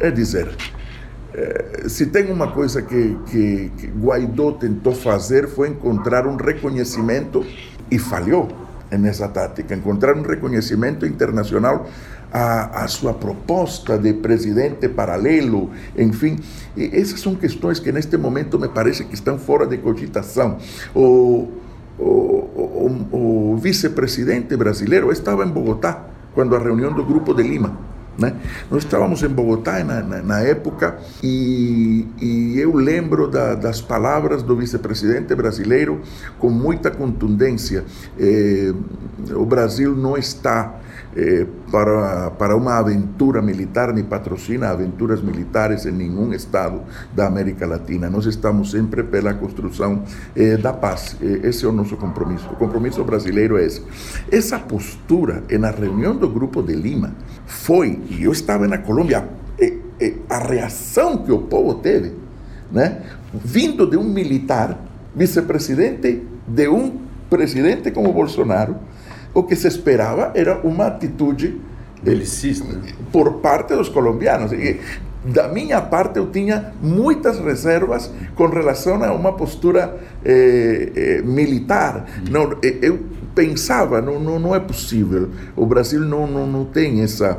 Speaker 6: É dizer, se tem uma coisa que, que, que Guaidó tentou fazer foi encontrar um reconhecimento e falhou nessa tática, encontrar um reconhecimento internacional a, sua proposta de presidente paralelo, enfim, essas são questões que neste momento me parece que estão fora de cogitação. O, o, o, o vice-presidente brasileiro estava em Bogotá quando a reunião do Grupo de Lima né? Nós estávamos em Bogotá na, na, na época e, e, eu lembro da, das palavras do vice-presidente brasileiro com muita contundência. Eh, o Brasil não está eh, para, para uma aventura militar, nem patrocina aventuras militares em nenhum estado da América Latina. Nós estamos sempre pela construção eh, da paz. esse é o nosso compromisso. O compromisso brasileiro é esse. Essa postura na reunião do Grupo de Lima foi e eu estava na Colômbia, e, e, a reação que o povo teve, né, vindo de um militar, vice-presidente de um presidente como Bolsonaro, o que se esperava era uma atitude
Speaker 2: belicista
Speaker 6: por parte dos colombianos. E, da minha parte, eu tinha muitas reservas com relação a uma postura eh, eh, militar. Não, eu pensava, não, não, não é possível. O Brasil não, não, não tem essa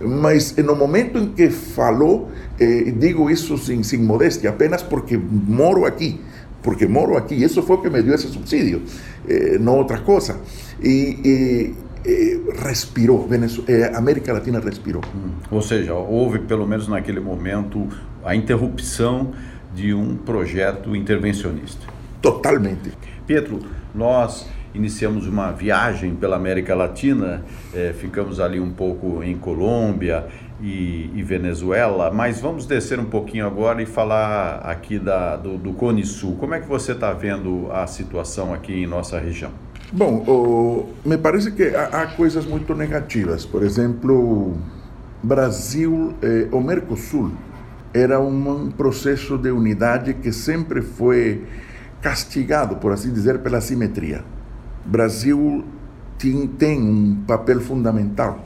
Speaker 6: mas no momento em que falou, eh, digo isso sem, sem modéstia, apenas porque moro aqui, porque moro aqui, isso foi o que me deu esse subsídio, eh, não outra coisa. E, e respirou, Venezuela, eh, América Latina respirou. Hum.
Speaker 2: Ou seja, houve pelo menos naquele momento a interrupção de um projeto intervencionista.
Speaker 6: Totalmente.
Speaker 2: Pietro, nós iniciamos uma viagem pela América Latina, é, ficamos ali um pouco em Colômbia e, e, Venezuela, mas vamos descer um pouquinho agora e falar aqui da, do, do Cone Sul. Como é que você está vendo a situação aqui em nossa região?
Speaker 6: Bom, me parece que há, há, coisas muito negativas. Por exemplo, Brasil, eh, o Mercosul era um processo de unidade que sempre foi castigado, por assim dizer, pela simetria. Brasil tem, tem um papel fundamental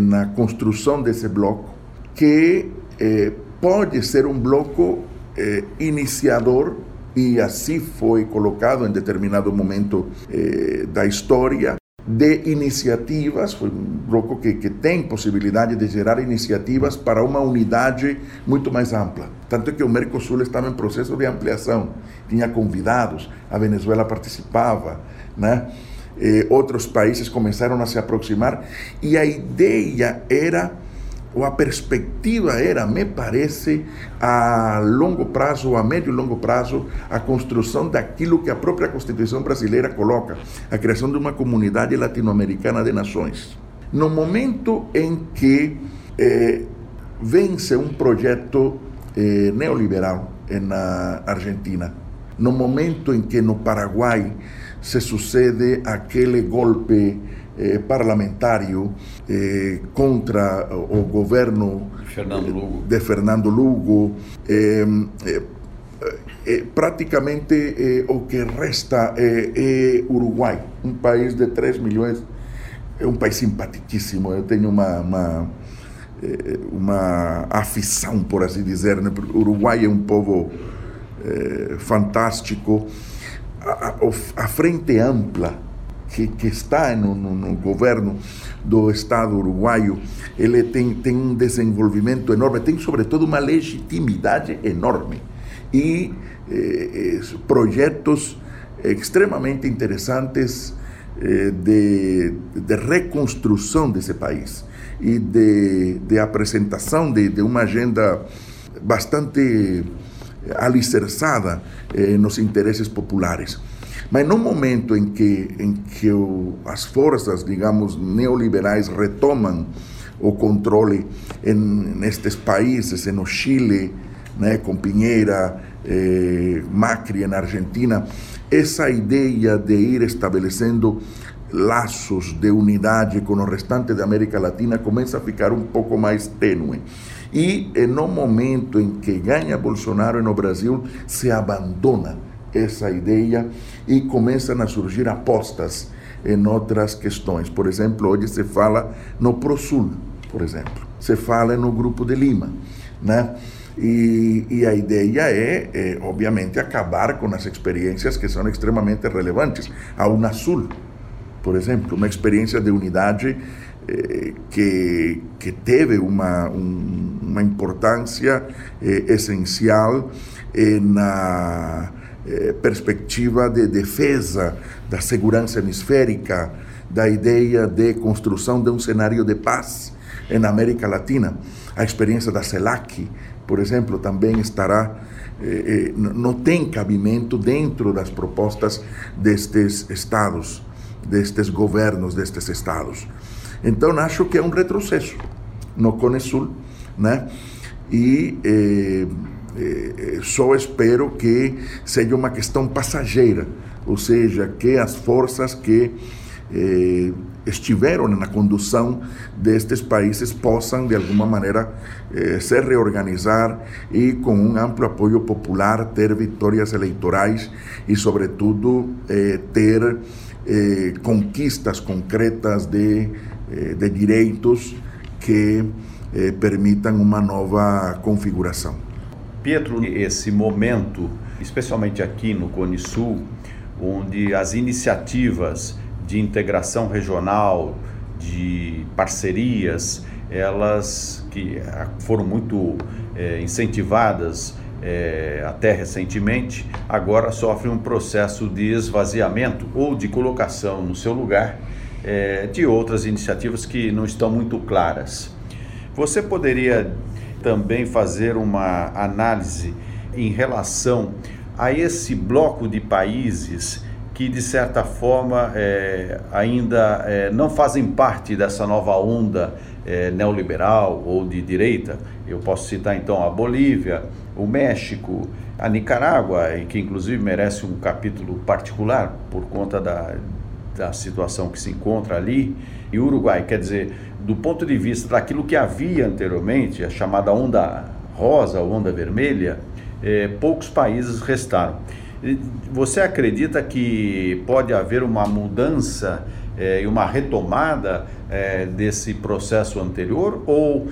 Speaker 6: na construção desse bloco, que eh, pode ser um bloco eh, iniciador e assim foi colocado em determinado momento eh, da história de iniciativas, foi um bloco que, que tem possibilidade de gerar iniciativas para uma unidade muito mais ampla. Tanto que o Mercosul estava em processo de ampliação, tinha convidados, a Venezuela participava, né? E outros países começaram a se aproximar e a ideia era ou a perspectiva era, me parece, a longo prazo, a médio e longo prazo, a construção daquilo que a própria Constituição brasileira coloca, a criação de uma comunidade latino-americana de nações. No momento em que eh, vence um projeto eh, neoliberal na Argentina, no momento em que no Paraguai se sucede aquele golpe eh, parlamentario eh, contra o governo
Speaker 2: Fernando Lugo.
Speaker 6: de Fernando Lugo. Eh, eh, eh praticamente o que resta é, Uruguai, um país de 3 milhões, é um país simpaticíssimo. Eu tenho uma, uma, uma afeição, por assim dizer. Né? Uruguai é um povo fantástico. A, a, frente ampla que, que está no, no, no, governo do Estado uruguaio, ele tem, tem um desenvolvimento enorme, tem sobretudo uma legitimidade enorme e eh projetos extremamente interessantes eh, de, de reconstrução desse país e de, de apresentação de, de uma agenda bastante alicerçada eh, nos interesses populares. Mas no momento em que, em que o, as forças, digamos, neoliberais retomam o controle em, nestes países, no Chile, né, com Pinheira, eh, Macri na Argentina, essa ideia de ir estabelecendo laços de unidade com o restante da América Latina começa a ficar um pouco mais tênue. E no momento em que ganha Bolsonaro no Brasil, se abandona essa ideia e começam a surgir apostas em outras questões. Por exemplo, hoje se fala no ProSul, por exemplo, se fala no Grupo de Lima, né? E, e, a ideia é, é, obviamente, acabar com as experiências que são extremamente relevantes. A Unasul, por exemplo, uma experiência de unidade eh, que, que teve uma, um, uma importância eh, essencial na eh, perspectiva de defesa da segurança hemisférica, da ideia de construção de um cenário de paz na América Latina. A experiência da CELAC, por exemplo, também estará eh, não tem cabimento dentro das propostas destes estados, destes governos destes estados. Então, acho que é um retrocesso no Cone Sul, né? E eh, eh, só espero que seja uma questão passageira, ou seja, que as forças que eh, estiveram na condução destes países possam, de alguma maneira, eh, se reorganizar e, com um amplo apoio popular, ter vitórias eleitorais e, sobretudo, eh, ter eh, conquistas concretas de, eh, de direitos que eh, permitam uma nova configuração.
Speaker 2: Pietro, esse momento, especialmente aqui no Cone Sul, onde as iniciativas de integração regional, de parcerias, elas que foram muito incentivadas até recentemente, agora sofrem um processo de esvaziamento ou de colocação no seu lugar é, de outras iniciativas que não estão muito claras. Você poderia também fazer uma análise em relação a esse bloco de países que de certa forma é, ainda é, não fazem parte dessa nova onda é, neoliberal ou de direita. Eu posso citar então a Bolívia, o México, a Nicarágua, que inclusive merece um capítulo particular por conta da, da situação que se encontra ali, e Uruguai. Quer dizer, do ponto de vista daquilo que havia anteriormente, a chamada onda rosa, onda vermelha, é, poucos países restaram. Você acredita que pode haver uma mudança é, e uma retomada é, desse processo anterior ou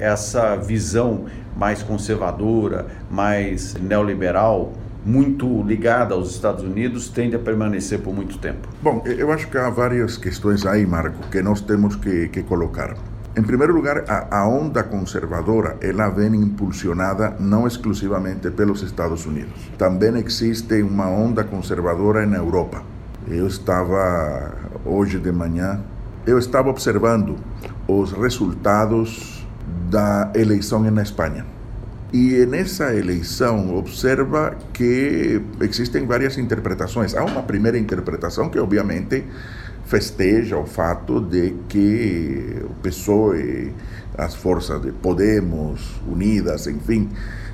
Speaker 2: essa visão mais conservadora, mais neoliberal, muito ligada aos Estados Unidos, tende a permanecer por muito tempo?
Speaker 6: Bom, eu acho que há várias questões aí, Marco, que nós temos que, que colocar. Em primeiro lugar, a, a, onda conservadora ela vem impulsionada não exclusivamente pelos Estados Unidos. Também existe uma onda conservadora na Europa. Eu estava hoje de manhã, eu estava observando os resultados da eleição na Espanha. E nessa eleição observa que existem várias interpretações. Há uma primeira interpretação que obviamente festeja o fato de que o PSOE, as forças de Podemos, Unidas, enfim,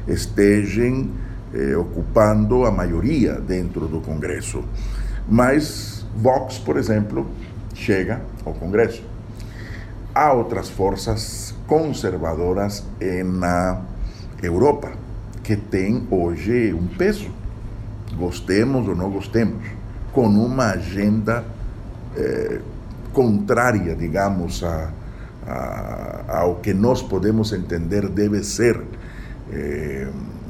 Speaker 6: estejam eh, ocupando a maioria dentro do Congresso. Mas Vox, por exemplo, chega ao Congresso. Há outras forças conservadoras na Europa que têm hoje um peso, gostemos ou não gostemos, com uma agenda eh, contrária, digamos, a, a, ao que nós podemos entender deve ser eh,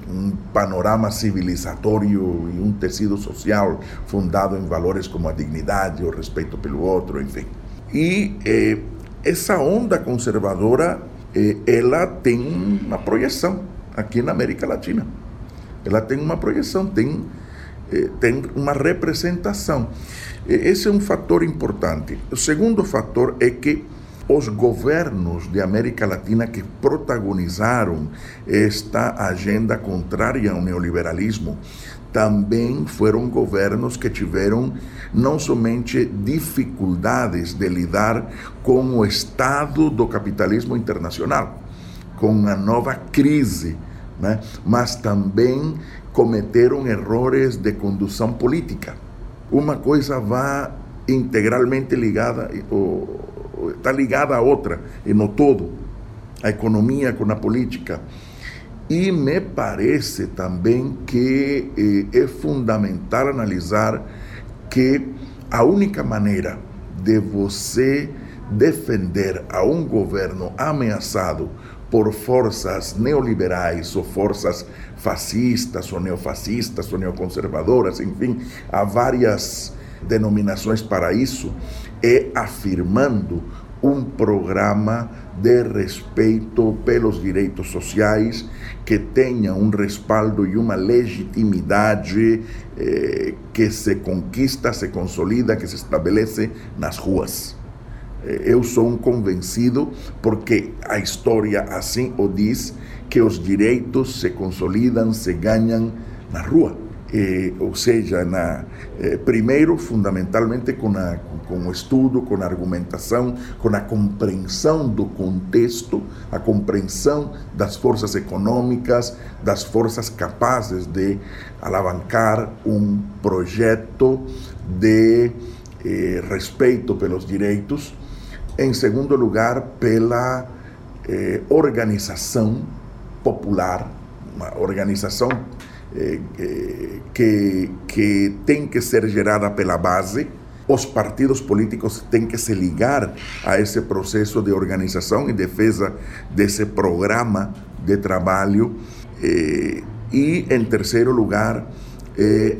Speaker 6: um panorama civilizatório e um tecido social fundado em valores como a dignidade, o respeito pelo outro, enfim. E eh, essa onda conservadora, ela tem uma projeção aqui na América Latina. Ela tem uma projeção, tem, eh, tem uma representação. Esse é um fator importante. O segundo fator é que os governos de América Latina que protagonizaram esta agenda contrária ao neoliberalismo também foram governos que tiveram não somente dificuldades de lidar com o estado do capitalismo internacional, com a nova crise, né? mas também cometeram erros de condução política uma coisa vá integralmente ligada, ou, está ligada à outra, e no todo, a economia com a política. E me parece também que eh, é fundamental analisar que a única maneira de você defender a um governo ameaçado por forças neoliberais ou forças fascistas ou neofascistas ou neoconservadoras, enfim, há várias denominações para isso, é afirmando um programa de respeito pelos direitos sociais que tenha um respaldo e uma legitimidade eh, que se conquista, se consolida, que se estabelece nas ruas. Eu sou um convencido, porque a história assim o diz, que os direitos se consolidam, se ganham na rua. Ou seja, na, eh, primeiro, fundamentalmente, com, a, com o estudo, com a argumentação, com a compreensão do contexto, a compreensão das forças econômicas, das forças capazes de alavancar um projeto de eh, respeito pelos direitos. Em segundo lugar, pela eh, organização popular, uma organização eh, eh, que, que tem que ser gerada pela base. Os partidos políticos têm que se ligar a esse processo de organização e defesa desse programa de trabalho. Eh, e, em terceiro lugar,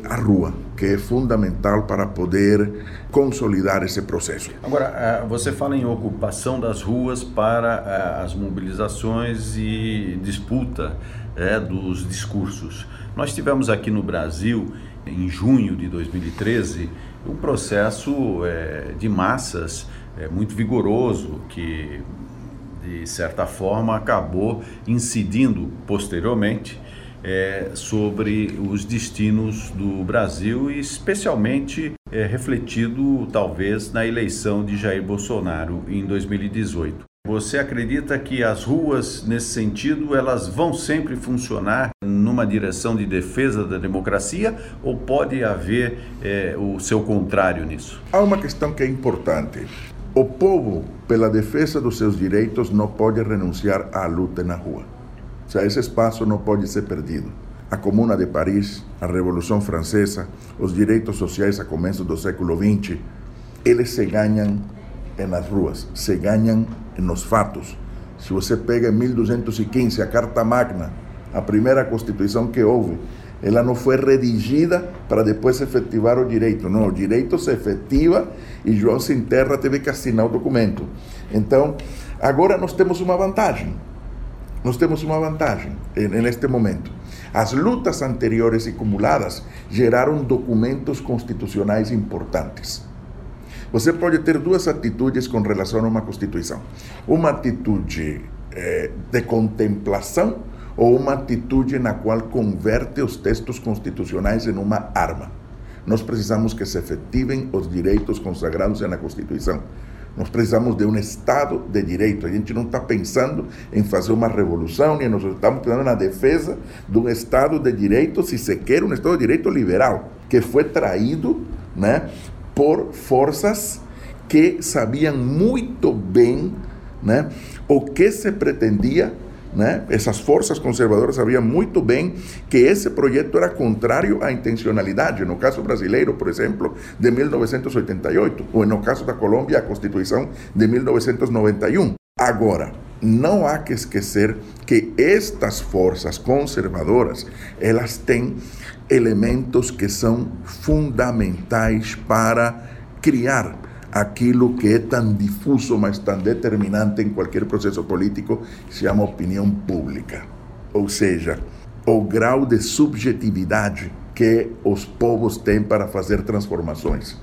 Speaker 6: a rua, que é fundamental para poder consolidar esse processo.
Speaker 2: Agora, você fala em ocupação das ruas para as mobilizações e disputa é, dos discursos. Nós tivemos aqui no Brasil, em junho de 2013, um processo é, de massas é, muito vigoroso que, de certa forma, acabou incidindo posteriormente é, sobre os destinos do Brasil e especialmente é, refletido talvez na eleição de Jair Bolsonaro em 2018. Você acredita que as ruas, nesse sentido, elas vão sempre funcionar numa direção de defesa da democracia ou pode haver é, o seu contrário nisso?
Speaker 6: Há uma questão que é importante. O povo, pela defesa dos seus direitos, não pode renunciar à luta na rua. Sea, esse espaço não pode ser perdido. A Comuna de Paris, a Revolução Francesa, os direitos sociais a começo do século XX, eles se ganham nas ruas, se ganham nos fatos. Se você pega em 1215 a Carta Magna, a primeira Constituição que houve, ela não foi redigida para depois efetivar o direito. Não, o direito se efetiva e João Sinterra teve que assinar o documento. Então, agora nós temos uma vantagem. Nós temos uma vantagem neste momento. As lutas anteriores e acumuladas geraram documentos constitucionais importantes. Você pode ter duas atitudes com relação a uma Constituição: uma atitude eh, de contemplação ou uma atitude na qual converte os textos constitucionais em uma arma. Nós precisamos que se efetivem os direitos consagrados na Constituição. Nós precisamos de um Estado de direito. A gente não está pensando em fazer uma revolução, nem nós estamos pensando na defesa de um Estado de direito, se se quer, um Estado de direito liberal, que foi traído né, por forças que sabiam muito bem né, o que se pretendia. Né? Essas forças conservadoras sabiam muito bem que esse projeto era contrário à intencionalidade. No caso brasileiro, por exemplo, de 1988, ou no caso da Colômbia, a Constituição de 1991. Agora, não há que esquecer que estas forças conservadoras, elas têm elementos que são fundamentais para criar aquilo que é tão difuso, mas tão determinante em qualquer processo político, se chama opinião pública. Ou seja, o grau de subjetividade que os povos têm para fazer transformações.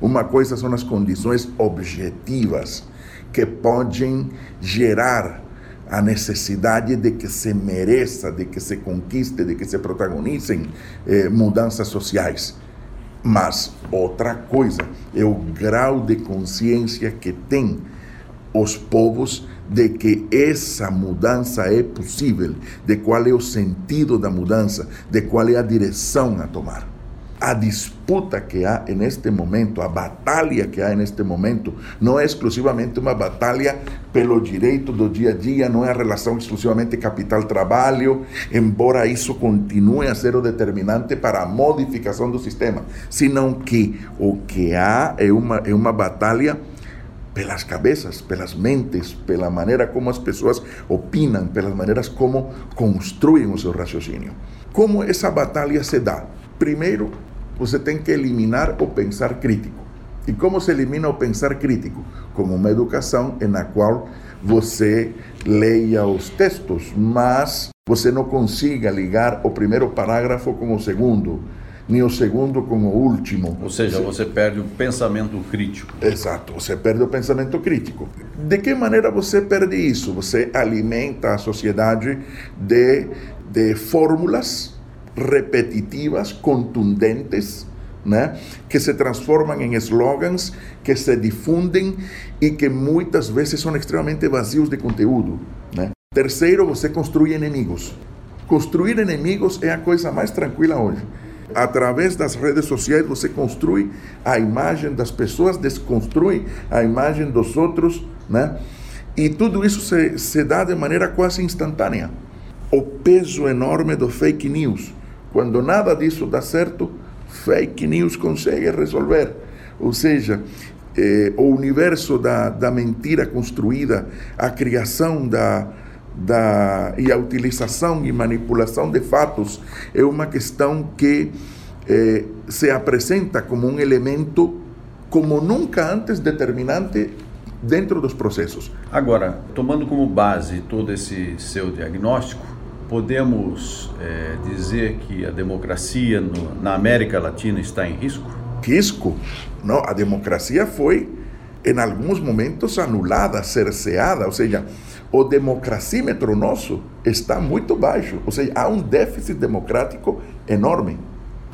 Speaker 6: Uma coisa são as condições objetivas que podem gerar a necessidade de que se mereça, de que se conquiste, de que se protagonizem eh, mudanças sociais. Mas outra coisa é o grau de consciência que tem os povos de que essa mudança é possível, de qual é o sentido da mudança, de qual é a direção a tomar a disputa que há neste momento, a batalha que há neste momento, não é exclusivamente uma batalha pelo direito do dia a dia, não é a relação exclusivamente capital-trabalho, embora isso continue a ser o determinante para a modificação do sistema, senão que o que há é uma, é uma batalha pelas cabeças, pelas mentes, pela maneira como as pessoas opinam, pelas maneiras como construem o seu raciocínio. Como essa batalha se dá? Primeiro, você tem que eliminar o pensar crítico. E como se elimina o pensar crítico? Com uma educação na qual você leia os textos, mas você não consiga ligar o primeiro parágrafo com o segundo, nem o segundo com o último.
Speaker 2: Ou seja, você perde o pensamento crítico.
Speaker 6: Exato, você perde o pensamento crítico. De que maneira você perde isso? Você alimenta a sociedade de, de fórmulas repetitivas, contundentes, né? que se transformam em slogans, que se difundem e que muitas vezes são extremamente vazios de conteúdo. Né? Terceiro, você construi inimigos. Construir inimigos é a coisa mais tranquila hoje. Através das redes sociais você construi a imagem das pessoas, desconstrui a imagem dos outros, né? E tudo isso se, se dá de maneira quase instantânea. O peso enorme do fake news. Quando nada disso dá certo, fake news consegue resolver. Ou seja, eh, o universo da, da mentira construída, a criação da, da, e a utilização e manipulação de fatos é uma questão que eh, se apresenta como um elemento como nunca antes determinante dentro dos processos.
Speaker 2: Agora, tomando como base todo esse seu diagnóstico, podemos é, dizer que a democracia no, na América Latina está em risco?
Speaker 6: Risco? Não, a democracia foi, em alguns momentos, anulada, cerceada, ou seja, o democracímetro nosso está muito baixo, ou seja, há um déficit democrático enorme.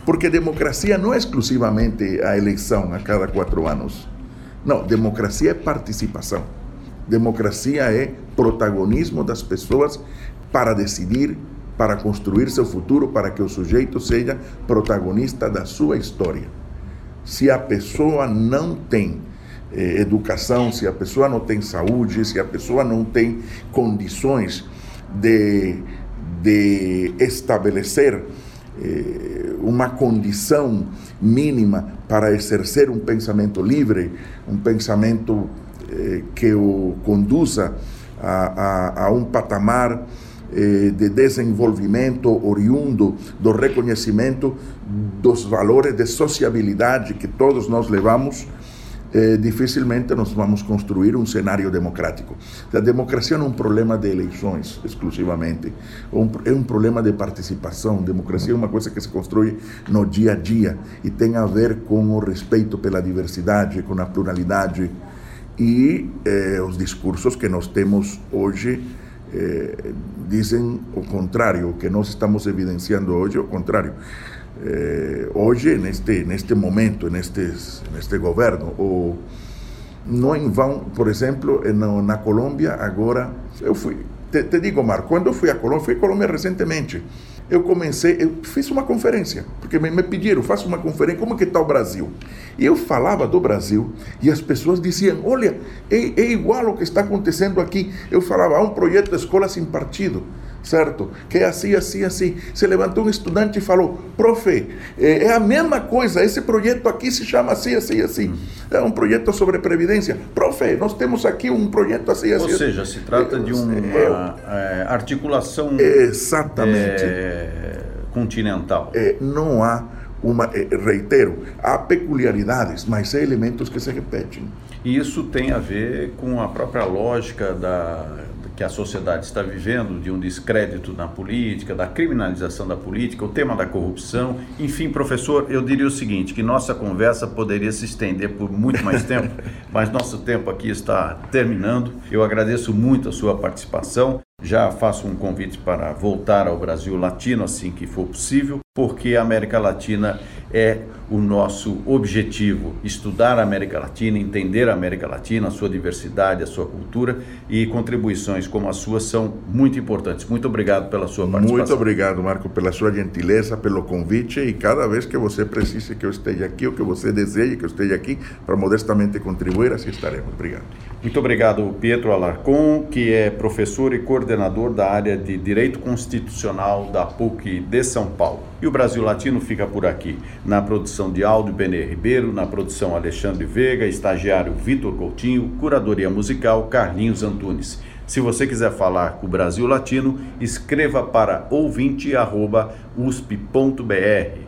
Speaker 6: Porque democracia não é exclusivamente a eleição a cada quatro anos. Não, democracia é participação. Democracia é protagonismo das pessoas para decidir, para construir seu futuro, para que o sujeito seja protagonista da sua história. Se a pessoa não tem eh, educação, se a pessoa não tem saúde, se a pessoa não tem condições de, de estabelecer eh, uma condição mínima para exercer um pensamento livre, um pensamento eh, que o conduza a, a, a um patamar de desenvolvimento oriundo do reconhecimento dos valores de sociabilidade que todos nós levamos, eh, dificilmente nós vamos construir um cenário democrático. A democracia não é um problema de eleições exclusivamente, é um problema de participação. Democracia é uma coisa que se constrói no dia a dia e tem a ver com o respeito pela diversidade, com a pluralidade e eh, os discursos que nós temos hoje eh, dizem o contrário, o que nós estamos evidenciando é o contrário. Eh, hoje, neste, neste momento, neste, neste governo, o, não em vão, por exemplo, na, na Colômbia, agora, eu fui, te, te digo, Marco, quando eu fui à Colômbia, fui à Colômbia recentemente, eu comecei, eu fiz uma conferência, porque me, me pediram, faça uma conferência, como que está o Brasil? E eu falava do Brasil e as pessoas diziam, olha, é, é igual o que está acontecendo aqui. Eu falava, há um projeto de escola sem partido, certo? Que é assim, assim, assim. Se levantou um estudante e falou, profe, é, é a mesma coisa, esse projeto aqui se chama assim, assim, assim. É um projeto sobre previdência. Profe, nós temos aqui um projeto assim, assim.
Speaker 2: Ou seja, se trata de uma é, articulação...
Speaker 6: Exatamente.
Speaker 2: É, continental.
Speaker 6: É, não há uma, é, reitero, há peculiaridades, mas há elementos que se repetem.
Speaker 2: E isso tem a ver com a própria lógica da, que a sociedade está vivendo, de um descrédito na política, da criminalização da política, o tema da corrupção. Enfim, professor, eu diria o seguinte, que nossa conversa poderia se estender por muito mais tempo, mas nosso tempo aqui está terminando. Eu agradeço muito a sua participação. Já faço um convite para voltar ao Brasil Latino assim que for possível, porque a América Latina é o nosso objetivo: estudar a América Latina, entender a América Latina, a sua diversidade, a sua cultura e contribuições como a sua são muito importantes. Muito obrigado pela sua participação.
Speaker 6: Muito obrigado, Marco, pela sua gentileza, pelo convite e cada vez que você precise que eu esteja aqui ou que você deseje que eu esteja aqui para modestamente contribuir, assim estaremos. Obrigado.
Speaker 2: Muito obrigado, Pietro Alarcon, que é professor e coordenador da área de Direito Constitucional da PUC de São Paulo. E o Brasil Latino fica por aqui. Na produção de áudio, Benê Ribeiro, na produção Alexandre Veiga, estagiário Vitor Coutinho, curadoria musical Carlinhos Antunes. Se você quiser falar com o Brasil Latino, escreva para ouvinte.usp.br.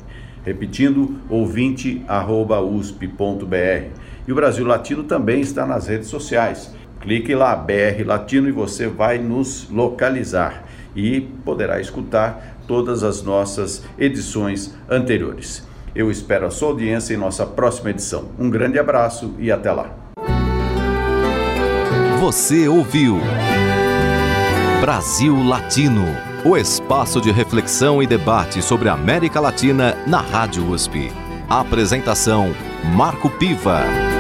Speaker 2: Repetindo, ouvinte@usp.br. E o Brasil Latino também está nas redes sociais. Clique lá, BR Latino, e você vai nos localizar e poderá escutar todas as nossas edições anteriores. Eu espero a sua audiência em nossa próxima edição. Um grande abraço e até lá.
Speaker 1: Você ouviu Brasil Latino, o espaço de reflexão e debate sobre a América Latina na Rádio USP. Apresentação Marco Piva.